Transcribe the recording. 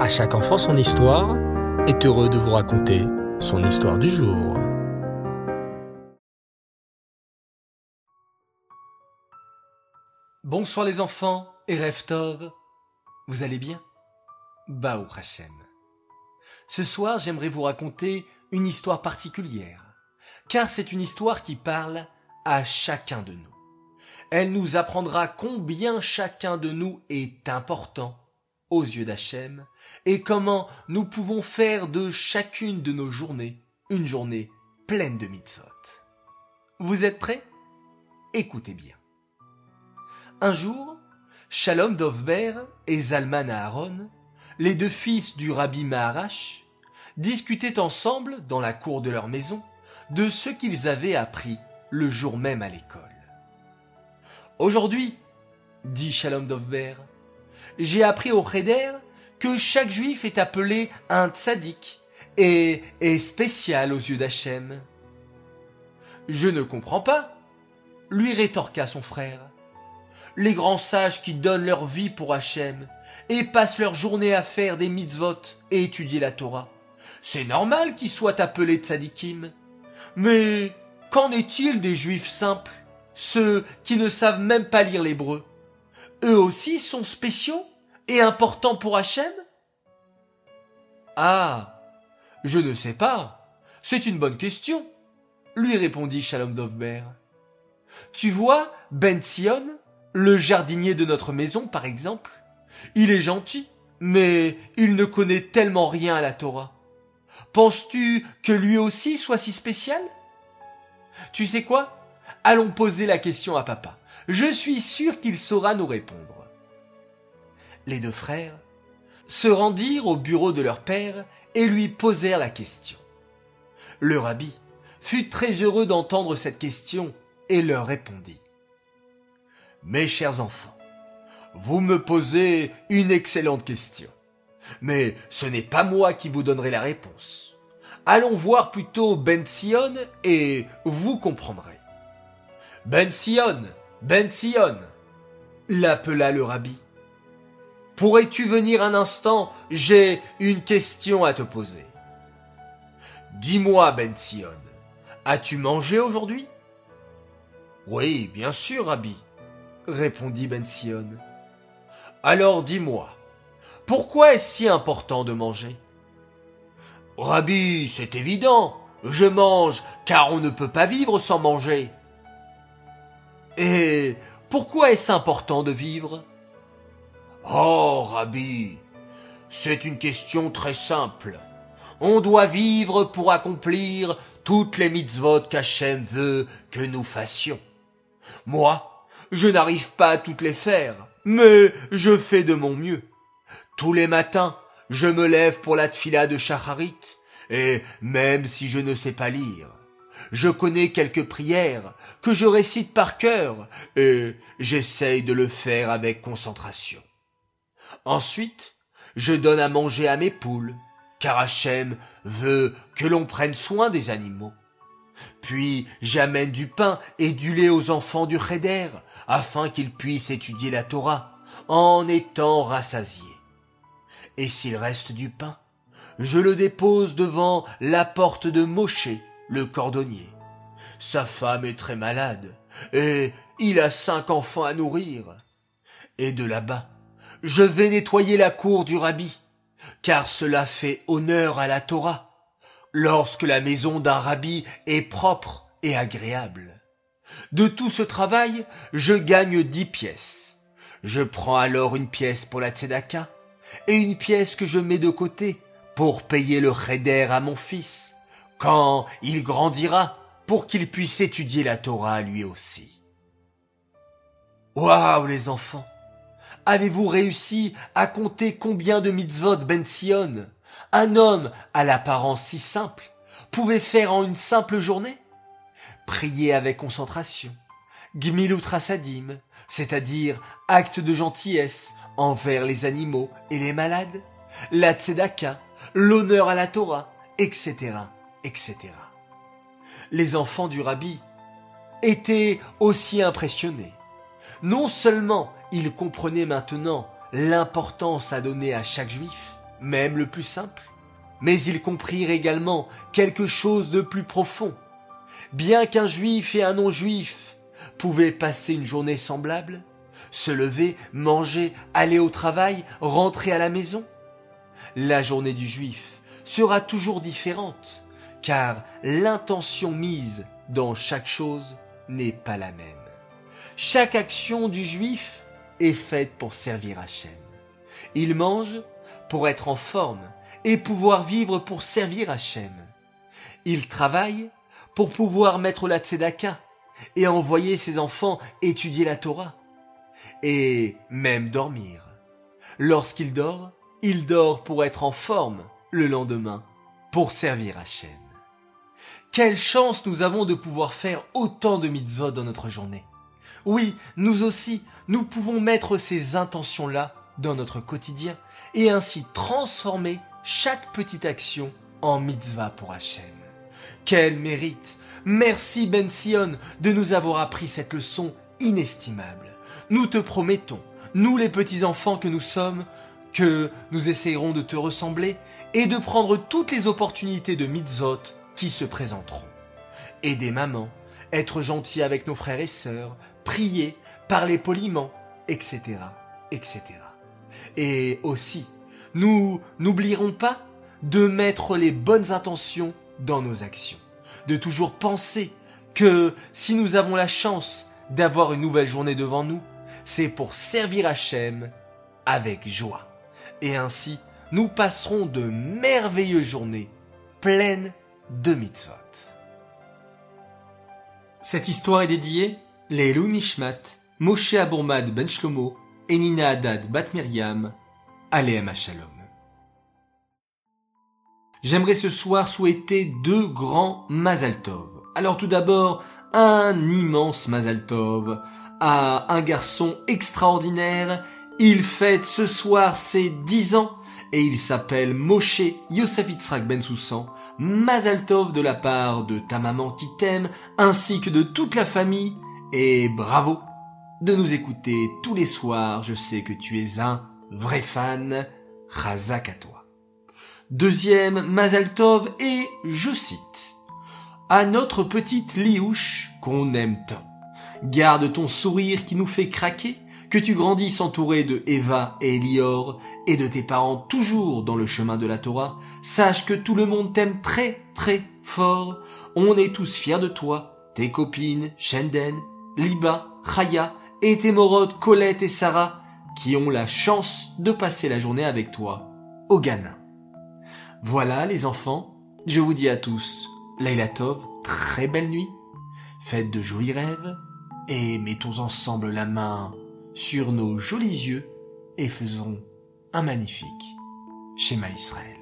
À chaque enfant son histoire est heureux de vous raconter son histoire du jour. Bonsoir les enfants et Reftov. Vous allez bien? Baou Hashem. Ce soir, j'aimerais vous raconter une histoire particulière, car c'est une histoire qui parle à chacun de nous. Elle nous apprendra combien chacun de nous est important aux yeux d'Hachem et comment nous pouvons faire de chacune de nos journées une journée pleine de mitzvot. Vous êtes prêts? Écoutez bien. Un jour, Shalom Dovber et Zalman Aaron, les deux fils du rabbi Maharash, discutaient ensemble dans la cour de leur maison de ce qu'ils avaient appris le jour même à l'école. Aujourd'hui, dit Shalom Dovber, j'ai appris au Cheder que chaque juif est appelé un tzaddik et est spécial aux yeux d'Hachem. Je ne comprends pas, lui rétorqua son frère. Les grands sages qui donnent leur vie pour Hachem et passent leur journée à faire des mitzvot et étudier la Torah. C'est normal qu'ils soient appelés tzaddikim. Mais qu'en est-il des juifs simples, ceux qui ne savent même pas lire l'hébreu? Eux aussi sont spéciaux et importants pour Hachem? Ah, je ne sais pas. C'est une bonne question, lui répondit Shalom Dovber. Tu vois, Ben Sion, le jardinier de notre maison, par exemple, il est gentil, mais il ne connaît tellement rien à la Torah. Penses-tu que lui aussi soit si spécial? Tu sais quoi? Allons poser la question à papa. Je suis sûr qu'il saura nous répondre. Les deux frères se rendirent au bureau de leur père et lui posèrent la question. Le rabbi fut très heureux d'entendre cette question et leur répondit. Mes chers enfants, vous me posez une excellente question. Mais ce n'est pas moi qui vous donnerai la réponse. Allons voir plutôt Ben Sion et vous comprendrez. Ben Sion, Ben Sion, l'appela le rabbi. Pourrais-tu venir un instant? J'ai une question à te poser. Dis-moi, Ben Sion, as-tu mangé aujourd'hui? Oui, bien sûr, rabbi, répondit Ben Sion. Alors dis-moi, pourquoi est-ce si important de manger? Rabbi, c'est évident, je mange car on ne peut pas vivre sans manger. Et pourquoi est-ce important de vivre? Oh, Rabbi, c'est une question très simple. On doit vivre pour accomplir toutes les mitzvot qu'Hachem veut que nous fassions. Moi, je n'arrive pas à toutes les faire, mais je fais de mon mieux. Tous les matins, je me lève pour la tfila de Shacharit, et même si je ne sais pas lire, je connais quelques prières que je récite par cœur, et j'essaye de le faire avec concentration. Ensuite, je donne à manger à mes poules, car Hachem veut que l'on prenne soin des animaux. Puis j'amène du pain et du lait aux enfants du Cheder, afin qu'ils puissent étudier la Torah, en étant rassasiés. Et s'il reste du pain, je le dépose devant la porte de Moshe, le cordonnier. Sa femme est très malade, et il a cinq enfants à nourrir. Et de là-bas, je vais nettoyer la cour du rabbi, car cela fait honneur à la Torah, lorsque la maison d'un rabbi est propre et agréable. De tout ce travail, je gagne dix pièces. Je prends alors une pièce pour la tzedaka et une pièce que je mets de côté pour payer le cheder à mon fils, quand il grandira, pour qu'il puisse étudier la Torah lui aussi. Waouh, les enfants! Avez-vous réussi à compter combien de mitzvot Ben Sion, un homme à l'apparence si simple, pouvait faire en une simple journée? Prier avec concentration, gmilut rasadim, c'est-à-dire acte de gentillesse envers les animaux et les malades, la tzedaka, l'honneur à la Torah, etc., etc. Les enfants du rabbi étaient aussi impressionnés. Non seulement ils comprenaient maintenant l'importance à donner à chaque juif, même le plus simple. Mais ils comprirent également quelque chose de plus profond. Bien qu'un juif et un non-juif pouvaient passer une journée semblable, se lever, manger, aller au travail, rentrer à la maison, la journée du juif sera toujours différente, car l'intention mise dans chaque chose n'est pas la même. Chaque action du juif est faite pour servir Hachem. Il mange pour être en forme et pouvoir vivre pour servir Hachem. Il travaille pour pouvoir mettre la tzedaka et envoyer ses enfants étudier la Torah. Et même dormir. Lorsqu'il dort, il dort pour être en forme le lendemain, pour servir Hachem. Quelle chance nous avons de pouvoir faire autant de mitzvot dans notre journée. Oui, nous aussi, nous pouvons mettre ces intentions-là dans notre quotidien et ainsi transformer chaque petite action en mitzvah pour Hachem. Quel mérite Merci Ben Sion de nous avoir appris cette leçon inestimable. Nous te promettons, nous les petits-enfants que nous sommes, que nous essayerons de te ressembler et de prendre toutes les opportunités de mitzvot qui se présenteront. Aider maman, être gentil avec nos frères et sœurs, prier, parler poliment, etc., etc. Et aussi, nous n'oublierons pas de mettre les bonnes intentions dans nos actions, de toujours penser que si nous avons la chance d'avoir une nouvelle journée devant nous, c'est pour servir Hachem avec joie. Et ainsi, nous passerons de merveilleuses journées pleines de mitzvot. Cette histoire est dédiée les Nishmat, Moshe Abourmad Ben Shlomo et Nina Haddad Bat Miriam, Aleem Shalom. J'aimerais ce soir souhaiter deux grands Mazal Tov. Alors tout d'abord, un immense Mazal Tov à un garçon extraordinaire. Il fête ce soir ses dix ans et il s'appelle Moshe Yosef Ben Soussan, Mazal Tov de la part de ta maman qui t'aime, ainsi que de toute la famille, et bravo de nous écouter tous les soirs, je sais que tu es un vrai fan, Razak à toi. Deuxième Mazal Tov et je cite, à notre petite Liouche qu'on aime tant. Garde ton sourire qui nous fait craquer, que tu grandisses entouré de Eva et Elior et de tes parents toujours dans le chemin de la Torah, sache que tout le monde t'aime très très fort. On est tous fiers de toi, tes copines, Shenden, Liba, Chaya et tes morottes Colette et Sarah qui ont la chance de passer la journée avec toi au Ghana. Voilà les enfants, je vous dis à tous, Leila Tov, très belle nuit, faites de jolis rêves et mettons ensemble la main sur nos jolis yeux et faisons un magnifique schéma Israël.